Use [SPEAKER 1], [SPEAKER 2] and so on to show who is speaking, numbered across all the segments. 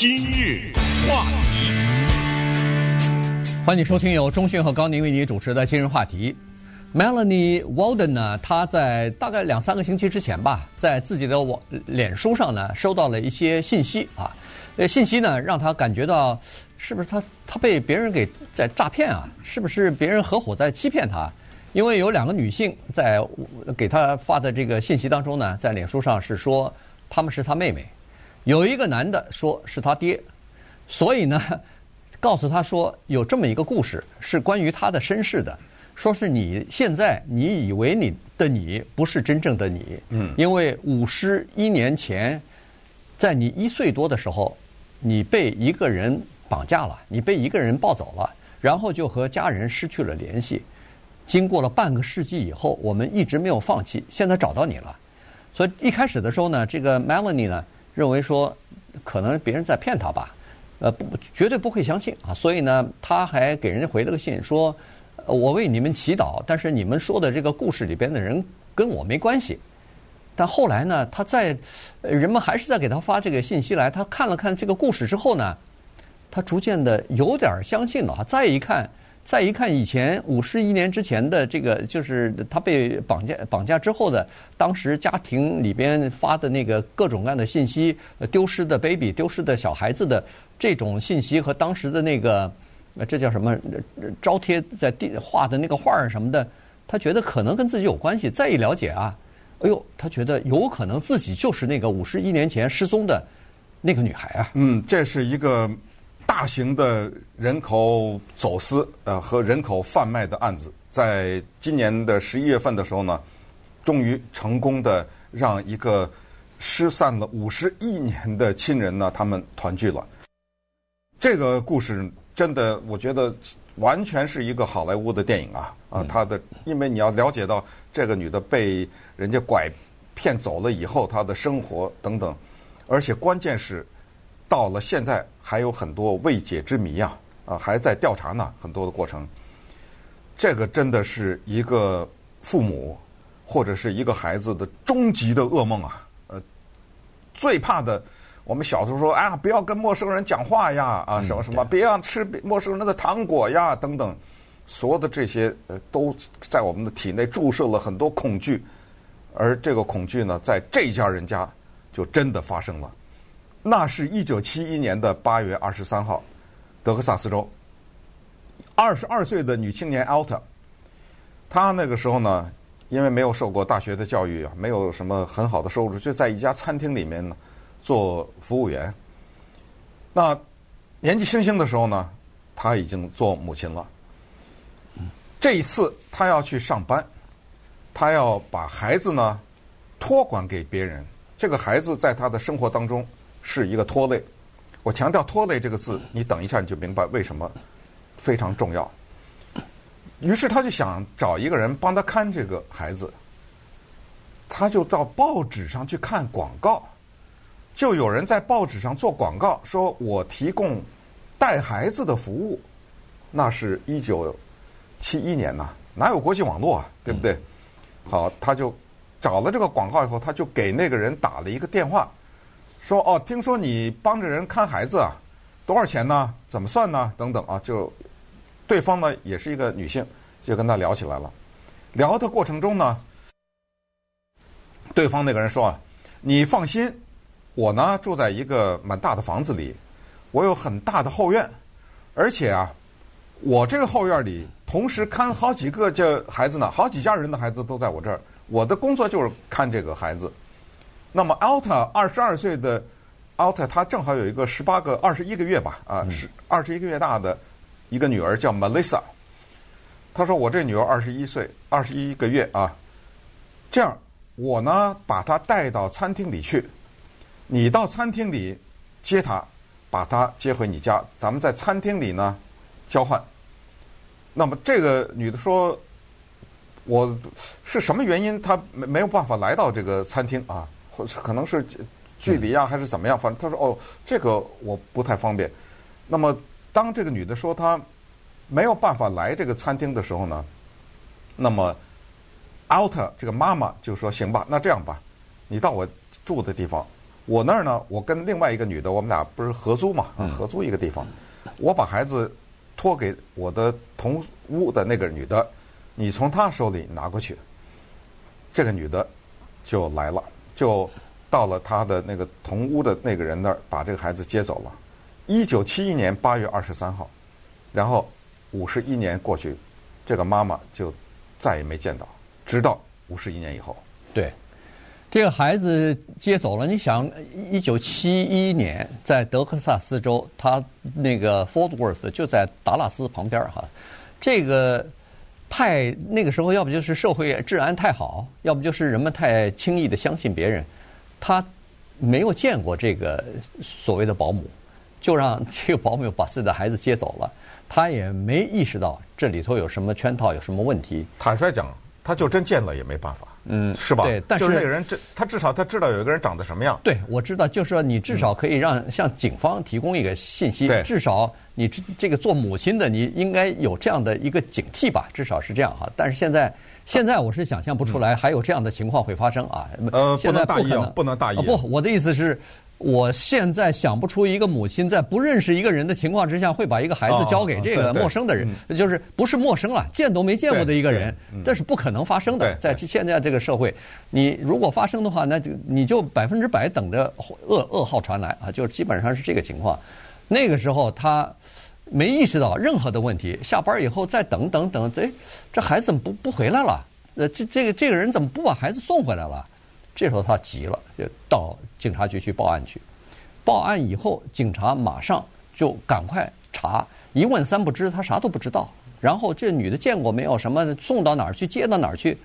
[SPEAKER 1] 今日话题，
[SPEAKER 2] 欢迎收听由中讯和高宁为你主持的今日话题。Melanie Walden 呢，她在大概两三个星期之前吧，在自己的网脸书上呢，收到了一些信息啊，呃，信息呢让她感觉到，是不是她她被别人给在诈骗啊？是不是别人合伙在欺骗她？因为有两个女性在给她发的这个信息当中呢，在脸书上是说她们是她妹妹。有一个男的说是他爹，所以呢，告诉他说有这么一个故事是关于他的身世的，说是你现在你以为你的你不是真正的你，嗯，因为五十一年前，在你一岁多的时候，你被一个人绑架了，你被一个人抱走了，然后就和家人失去了联系。经过了半个世纪以后，我们一直没有放弃，现在找到你了。所以一开始的时候呢，这个 Melanie 呢。认为说可能别人在骗他吧，呃，不，绝对不会相信啊。所以呢，他还给人家回了个信，说：“我为你们祈祷，但是你们说的这个故事里边的人跟我没关系。”但后来呢，他在人们还是在给他发这个信息来，他看了看这个故事之后呢，他逐渐的有点相信了。再一看。再一看以前五十一年之前的这个，就是他被绑架绑架之后的，当时家庭里边发的那个各种各样的信息，丢失的 baby、丢失的小孩子的这种信息和当时的那个，这叫什么？招贴在地画的那个画儿什么的，他觉得可能跟自己有关系。再一了解啊，哎呦，他觉得有可能自己就是那个五十一年前失踪的那个女孩啊。
[SPEAKER 3] 嗯，这是一个。大型的人口走私呃和人口贩卖的案子，在今年的十一月份的时候呢，终于成功的让一个失散了五十一年的亲人呢，他们团聚了。这个故事真的，我觉得完全是一个好莱坞的电影啊啊！他的，因为你要了解到这个女的被人家拐骗走了以后，她的生活等等，而且关键是。到了现在还有很多未解之谜呀，啊，还在调查呢，很多的过程。这个真的是一个父母或者是一个孩子的终极的噩梦啊！呃，最怕的，我们小时候说啊，不要跟陌生人讲话呀，啊，什么什么，别让吃陌生人的糖果呀，等等，所有的这些呃，都在我们的体内注射了很多恐惧，而这个恐惧呢，在这家人家就真的发生了。那是一九七一年的八月二十三号，德克萨斯州，二十二岁的女青年 Alta，她那个时候呢，因为没有受过大学的教育啊，没有什么很好的收入，就在一家餐厅里面呢做服务员。那年纪轻轻的时候呢，她已经做母亲了。这一次她要去上班，她要把孩子呢托管给别人。这个孩子在她的生活当中。是一个拖累，我强调“拖累”这个字，你等一下你就明白为什么非常重要。于是他就想找一个人帮他看这个孩子，他就到报纸上去看广告，就有人在报纸上做广告，说我提供带孩子的服务。那是一九七一年呐，哪有国际网络啊，对不对？好，他就找了这个广告以后，他就给那个人打了一个电话。说哦，听说你帮着人看孩子啊，多少钱呢？怎么算呢？等等啊，就对方呢也是一个女性，就跟他聊起来了。聊的过程中呢，对方那个人说啊，你放心，我呢住在一个蛮大的房子里，我有很大的后院，而且啊，我这个后院里同时看好几个这孩子呢，好几家人的孩子都在我这儿，我的工作就是看这个孩子。那么，Alta 二十二岁的 Alta，她正好有一个十八个、二十一个月吧，啊，是二十一个月大的一个女儿叫 Melissa。她说：“我这女儿二十一岁，二十一个月啊，这样我呢把她带到餐厅里去，你到餐厅里接她，把她接回你家，咱们在餐厅里呢交换。”那么这个女的说：“我是什么原因？她没没有办法来到这个餐厅啊？”可能是距离啊，还是怎么样？反正他说哦，这个我不太方便。那么当这个女的说她没有办法来这个餐厅的时候呢，那么 out 这个妈妈就说：“行吧，那这样吧，你到我住的地方，我那儿呢，我跟另外一个女的，我们俩不是合租嘛，合租一个地方。我把孩子托给我的同屋的那个女的，你从她手里拿过去。这个女的就来了，就到了他的那个同屋的那个人那儿，把这个孩子接走了。一九七一年八月二十三号，然后五十一年过去，这个妈妈就再也没见到，直到五十一年以后。
[SPEAKER 2] 对。这个孩子接走了，你想，一九七一年在德克萨斯州，他那个 Fort Worth 就在达拉斯旁边哈。这个太那个时候，要不就是社会治安太好，要不就是人们太轻易的相信别人。他没有见过这个所谓的保姆，就让这个保姆把自己的孩子接走了。他也没意识到这里头有什么圈套，有什么问题。
[SPEAKER 3] 坦率讲，他就真见了也没办法。嗯，是吧？
[SPEAKER 2] 对，但是，
[SPEAKER 3] 就是那个人，这他至少他知道有一个人长得什么样。
[SPEAKER 2] 对，我知道，就是说你至少可以让向警方提供一个信息。
[SPEAKER 3] 对，
[SPEAKER 2] 至少你这这个做母亲的，你应该有这样的一个警惕吧？至少是这样哈。但是现在，现在我是想象不出来还有这样的情况会发生啊。
[SPEAKER 3] 呃，
[SPEAKER 2] 现在
[SPEAKER 3] 不能大意啊，不能大意。
[SPEAKER 2] 不，我的意思是。我现在想不出一个母亲在不认识一个人的情况之下，会把一个孩子交给这个陌生的人，就是不是陌生了，见都没见过的一个人，这是不可能发生的。在现在这个社会，你如果发生的话，那就你就百分之百等着噩噩耗传来啊，就基本上是这个情况。那个时候他没意识到任何的问题，下班以后再等等等，哎，这孩子怎么不不回来了？呃，这这个这个人怎么不把孩子送回来了？这时候他急了，就到警察局去报案去。报案以后，警察马上就赶快查，一问三不知，他啥都不知道。然后这女的见过没有？什么送到哪儿去？接到哪儿去？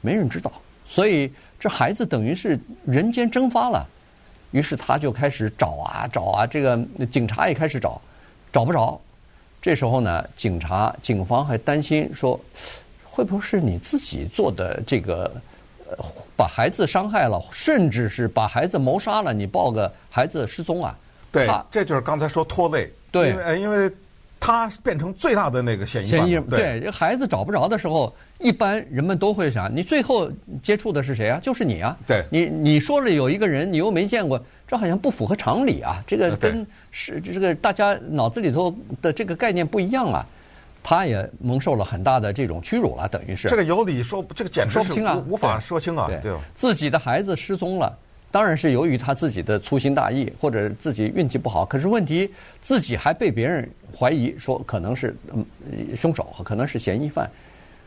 [SPEAKER 2] 没人知道。所以这孩子等于是人间蒸发了。于是他就开始找啊找啊，这个警察也开始找，找不着。这时候呢，警察警方还担心说，会不会是你自己做的这个？把孩子伤害了，甚至是把孩子谋杀了，你报个孩子失踪啊？
[SPEAKER 3] 对，这就是刚才说拖累。
[SPEAKER 2] 对，
[SPEAKER 3] 因为因为他变成最大的那个嫌疑犯。
[SPEAKER 2] 嫌疑人，对，这孩子找不着的时候，一般人们都会想，你最后接触的是谁啊？就是你啊。
[SPEAKER 3] 对，
[SPEAKER 2] 你你说了有一个人，你又没见过，这好像不符合常理啊。这个跟是这个大家脑子里头的这个概念不一样啊。他也蒙受了很大的这种屈辱了，等于是
[SPEAKER 3] 这个有理说，这个简直
[SPEAKER 2] 说不清啊，
[SPEAKER 3] 无法说清啊。对，
[SPEAKER 2] 自己的孩子失踪了，当然是由于他自己的粗心大意，或者自己运气不好。可是问题，自己还被别人怀疑说可能是嗯凶手，可能是嫌疑犯。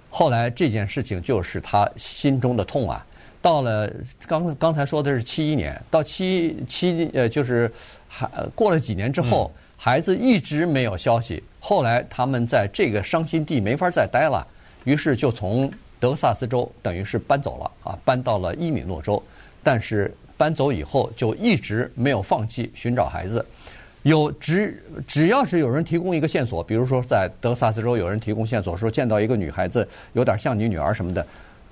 [SPEAKER 2] 后来这件事情就是他心中的痛啊。到了刚刚才说的是七一年，到七七呃就是还过了几年之后。嗯孩子一直没有消息，后来他们在这个伤心地没法再待了，于是就从德克萨斯州等于是搬走了啊，搬到了伊米诺州。但是搬走以后就一直没有放弃寻找孩子。有只只要是有人提供一个线索，比如说在德克萨斯州有人提供线索说见到一个女孩子有点像你女儿什么的，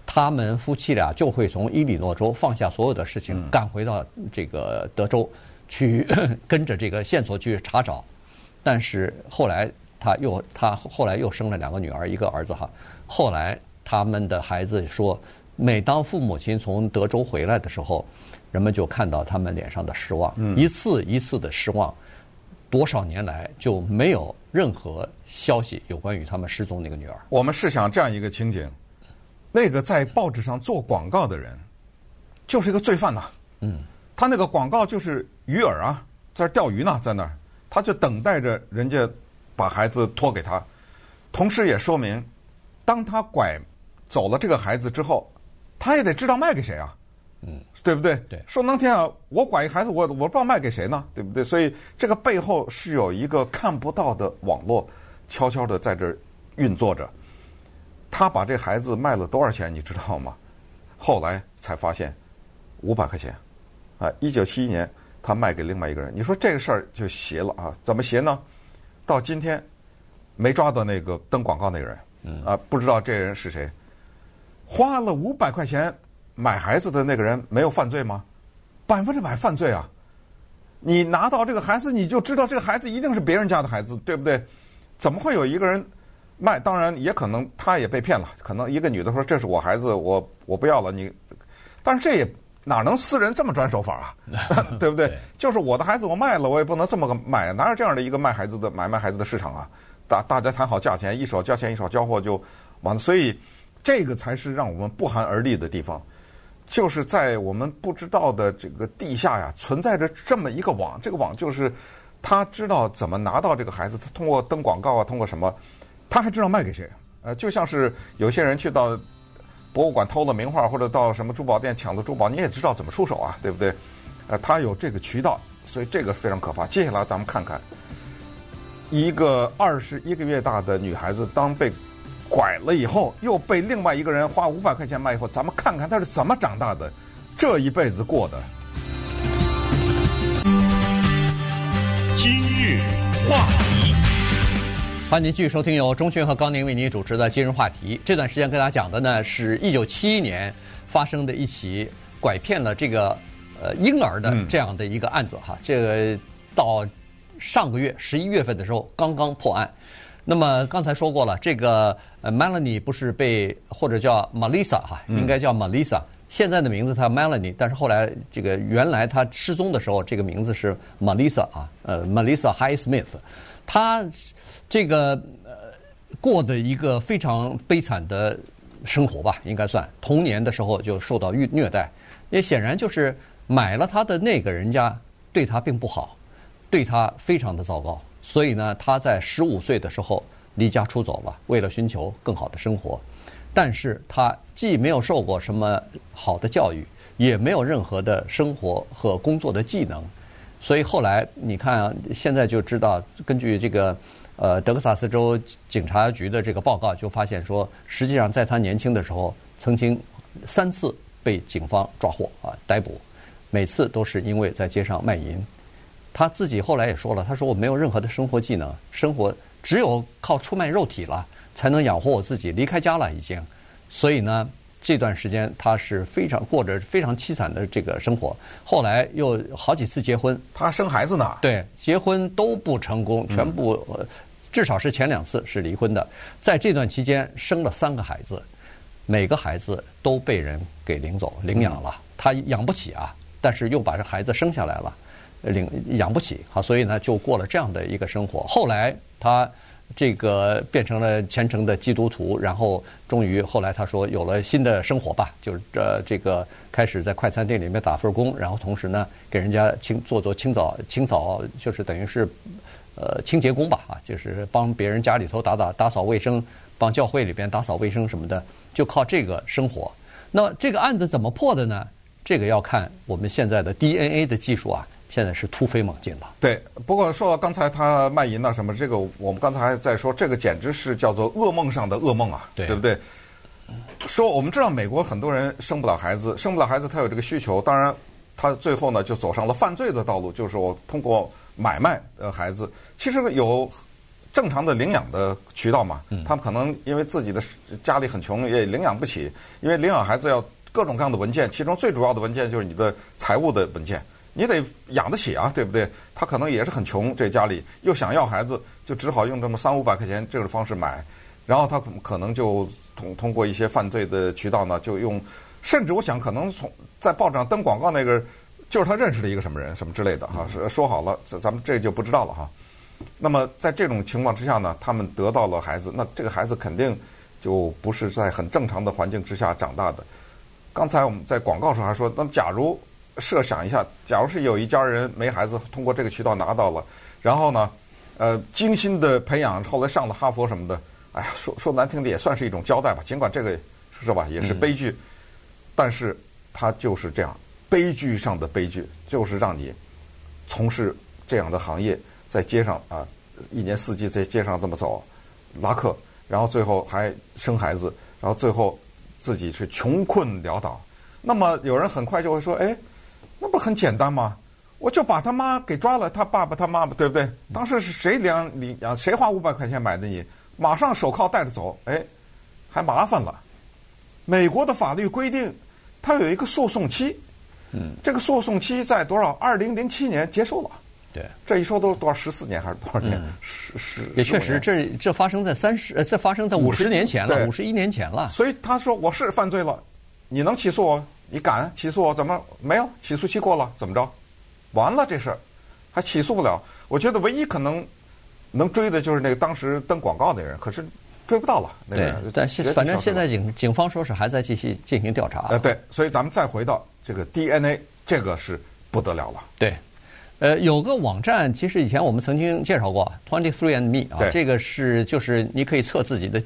[SPEAKER 2] 他们夫妻俩就会从伊利诺州放下所有的事情，赶回到这个德州。去 跟着这个线索去查找，但是后来他又他后来又生了两个女儿一个儿子哈。后来他们的孩子说，每当父母亲从德州回来的时候，人们就看到他们脸上的失望，一次一次的失望。多少年来就没有任何消息有关于他们失踪那个女儿。
[SPEAKER 3] 我们试想这样一个情景，那个在报纸上做广告的人，就是一个罪犯呐。嗯。他那个广告就是鱼饵啊，在这钓鱼呢，在那儿，他就等待着人家把孩子托给他，同时也说明，当他拐走了这个孩子之后，他也得知道卖给谁啊，嗯，对不对？
[SPEAKER 2] 对，
[SPEAKER 3] 说能天啊，我拐一孩子，我我不知道卖给谁呢，对不对？所以这个背后是有一个看不到的网络，悄悄的在这儿运作着。他把这孩子卖了多少钱，你知道吗？后来才发现，五百块钱。啊，一九七一年，他卖给另外一个人。你说这个事儿就邪了啊？怎么邪呢？到今天没抓到那个登广告那个人，啊，不知道这人是谁。花了五百块钱买孩子的那个人没有犯罪吗？百分之百犯罪啊！你拿到这个孩子，你就知道这个孩子一定是别人家的孩子，对不对？怎么会有一个人卖？当然也可能他也被骗了。可能一个女的说：“这是我孩子，我我不要了。”你，但是这也。哪能私人这么转手法啊？对不对？
[SPEAKER 2] 对
[SPEAKER 3] 就是我的孩子我卖了，我也不能这么个卖，哪有这样的一个卖孩子的买卖孩子的市场啊？大大家谈好价钱，一手交钱一手交货就完了。所以这个才是让我们不寒而栗的地方，就是在我们不知道的这个地下呀，存在着这么一个网。这个网就是他知道怎么拿到这个孩子，他通过登广告啊，通过什么，他还知道卖给谁。呃，就像是有些人去到。博物馆偷了名画，或者到什么珠宝店抢的珠宝，你也知道怎么出手啊，对不对？呃，他有这个渠道，所以这个非常可怕。接下来咱们看看，一个二十一个月大的女孩子，当被拐了以后，又被另外一个人花五百块钱卖以后，咱们看看她是怎么长大的，这一辈子过的。
[SPEAKER 1] 今日话题。
[SPEAKER 2] 欢迎您继续收听由钟迅和高宁为您主持的《今日话题》。这段时间跟大家讲的呢，是一九七一年发生的一起拐骗了这个呃婴儿的这样的一个案子哈。这个到上个月十一月份的时候刚刚破案。那么刚才说过了，这个呃 Melanie 不是被或者叫 Melissa 哈，应该叫 Melissa。现在的名字她 Melanie，但是后来这个原来她失踪的时候，这个名字是 Melissa 啊，呃 Melissa Highsmith，她。这个呃，过的一个非常悲惨的生活吧，应该算童年的时候就受到虐虐待，也显然就是买了他的那个人家对他并不好，对他非常的糟糕，所以呢，他在十五岁的时候离家出走了，为了寻求更好的生活，但是他既没有受过什么好的教育，也没有任何的生活和工作的技能，所以后来你看啊，现在就知道根据这个。呃，德克萨斯州警察局的这个报告就发现说，实际上在他年轻的时候，曾经三次被警方抓获啊逮捕，每次都是因为在街上卖淫。他自己后来也说了，他说我没有任何的生活技能，生活只有靠出卖肉体了才能养活我自己，离开家了已经。所以呢，这段时间他是非常过着非常凄惨的这个生活。后来又好几次结婚，
[SPEAKER 3] 他生孩子呢？
[SPEAKER 2] 对，结婚都不成功，全部。至少是前两次是离婚的，在这段期间生了三个孩子，每个孩子都被人给领走领养了，他养不起啊，但是又把这孩子生下来了，领养不起，好，所以呢就过了这样的一个生活。后来他这个变成了虔诚的基督徒，然后终于后来他说有了新的生活吧，就是呃这个开始在快餐店里面打份工，然后同时呢给人家清做做清扫清扫，就是等于是。呃，清洁工吧，啊，就是帮别人家里头打打打扫卫生，帮教会里边打扫卫生什么的，就靠这个生活。那这个案子怎么破的呢？这个要看我们现在的 DNA 的技术啊，现在是突飞猛进了。
[SPEAKER 3] 对，不过说到刚才他卖淫啊什么，这个我们刚才还在说，这个简直是叫做噩梦上的噩梦啊，对，对不对？说我们知道美国很多人生不了孩子，生不了孩子他有这个需求，当然他最后呢就走上了犯罪的道路，就是我通过。买卖的孩子其实有正常的领养的渠道嘛，他们可能因为自己的家里很穷，也领养不起。因为领养孩子要各种各样的文件，其中最主要的文件就是你的财务的文件，你得养得起啊，对不对？他可能也是很穷，这家里又想要孩子，就只好用这么三五百块钱这种方式买，然后他可能就通通过一些犯罪的渠道呢，就用，甚至我想可能从在报纸上登广告那个。就是他认识了一个什么人，什么之类的哈，说说好了，咱咱们这就不知道了哈。那么在这种情况之下呢，他们得到了孩子，那这个孩子肯定就不是在很正常的环境之下长大的。刚才我们在广告时候还说，那么假如设想一下，假如是有一家人没孩子，通过这个渠道拿到了，然后呢，呃，精心的培养，后来上了哈佛什么的，哎呀，说说难听的也算是一种交代吧。尽管这个是吧，也是悲剧，但是他就是这样。悲剧上的悲剧，就是让你从事这样的行业，在街上啊，一年四季在街上这么走，拉客，然后最后还生孩子，然后最后自己是穷困潦倒。那么有人很快就会说：“哎，那不很简单吗？我就把他妈给抓了，他爸爸他妈妈，对不对？当时是谁领领养？谁花五百块钱买的你？马上手铐带着走，哎，还麻烦了。美国的法律规定，它有一个诉讼期。”嗯，这个诉讼期在多少？二零零七年结束了。
[SPEAKER 2] 对，
[SPEAKER 3] 这一说都多少？十四年还是多少年？十十
[SPEAKER 2] 也确实，这这发生在三十，呃，这发生在五十年前了，五十一年前了。
[SPEAKER 3] 所以他说我是犯罪了，你能起诉我？你敢起诉我？怎么没有起诉期过了？怎么着？完了这事儿还起诉不了？我觉得唯一可能能追的就是那个当时登广告的人，可是追不到了。那个、
[SPEAKER 2] 对，但现反正现在警警方说是还在继续进行调查。
[SPEAKER 3] 呃，对，所以咱们再回到这个 DNA，这个是不得了了。
[SPEAKER 2] 对。呃，有个网站，其实以前我们曾经介绍过，Twenty Three and Me 啊，这个是就是你可以测自己的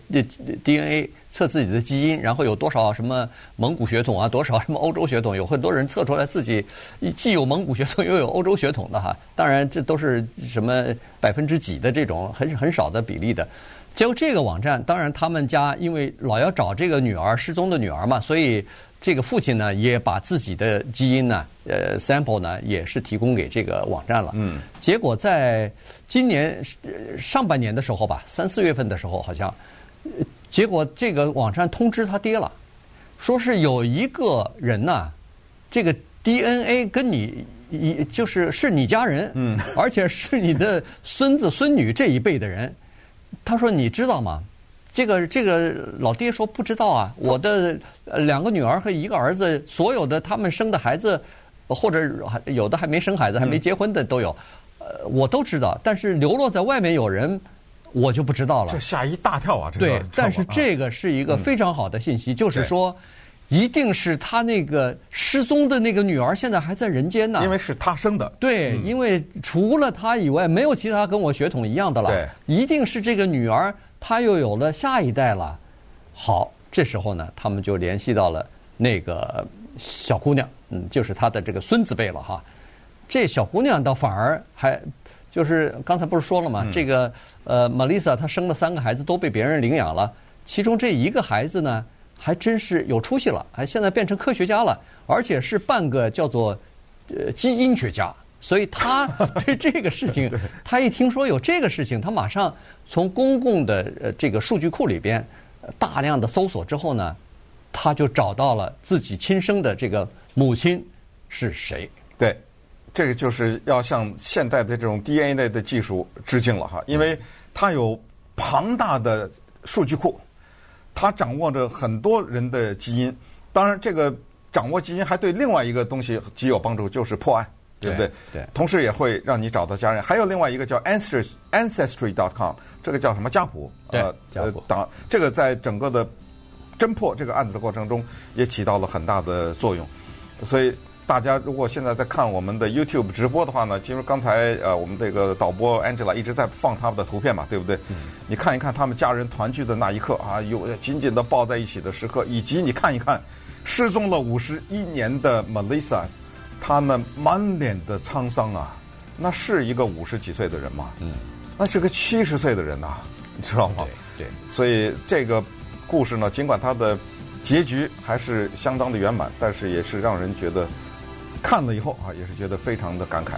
[SPEAKER 2] DNA，测自己的基因，然后有多少什么蒙古血统啊，多少什么欧洲血统，有很多人测出来自己既有蒙古血统 又有欧洲血统的哈。当然，这都是什么百分之几的这种很很少的比例的。结果这个网站，当然他们家因为老要找这个女儿失踪的女儿嘛，所以。这个父亲呢，也把自己的基因呢，呃，sample 呢，也是提供给这个网站了。嗯。结果在今年上半年的时候吧，三四月份的时候，好像，结果这个网站通知他爹了，说是有一个人呐，这个 DNA 跟你一就是是你家人，嗯，而且是你的孙子孙女这一辈的人。他说：“你知道吗？”这个这个老爹说不知道啊，我的两个女儿和一个儿子，所有的他们生的孩子，或者还有的还没生孩子、还没结婚的都有，呃，我都知道。但是流落在外面有人，我就不知道了。
[SPEAKER 3] 这吓一大跳啊！这个、
[SPEAKER 2] 对，但是这个是一个非常好的信息，嗯、就是说，一定是他那个失踪的那个女儿现在还在人间呢。
[SPEAKER 3] 因为是他生的。
[SPEAKER 2] 对，嗯、因为除了他以外，没有其他跟我血统一样的了。
[SPEAKER 3] 对，
[SPEAKER 2] 一定是这个女儿。她又有了下一代了，好，这时候呢，他们就联系到了那个小姑娘，嗯，就是他的这个孙子辈了哈。这小姑娘倒反而还，就是刚才不是说了吗？嗯、这个呃，Melissa 她生了三个孩子都被别人领养了，其中这一个孩子呢，还真是有出息了，还现在变成科学家了，而且是半个叫做呃基因学家。所以他 对这个事情，他一听说有这个事情，他马上从公共的呃这个数据库里边大量的搜索之后呢，他就找到了自己亲生的这个母亲是谁。
[SPEAKER 3] 对，这个就是要向现代的这种 DNA 的技术致敬了哈，因为他有庞大的数据库，他掌握着很多人的基因。当然，这个掌握基因还对另外一个东西极有帮助，就是破案。对不对？
[SPEAKER 2] 对，
[SPEAKER 3] 同时也会让你找到家人。还有另外一个叫 ancestry ancestry.com，这个叫什么家谱？
[SPEAKER 2] 呃，家谱。
[SPEAKER 3] 当这个在整个的侦破这个案子的过程中，也起到了很大的作用。所以大家如果现在在看我们的 YouTube 直播的话呢，其实刚才呃我们这个导播 Angela 一直在放他们的图片嘛，对不对？嗯。你看一看他们家人团聚的那一刻啊，有紧紧的抱在一起的时刻，以及你看一看失踪了五十一年的 Melissa。他们满脸的沧桑啊，那是一个五十几岁的人吗？嗯，那是个七十岁的人呐、啊，你知道吗？
[SPEAKER 2] 对，对，
[SPEAKER 3] 所以这个故事呢，尽管它的结局还是相当的圆满，但是也是让人觉得看了以后啊，也是觉得非常的感慨。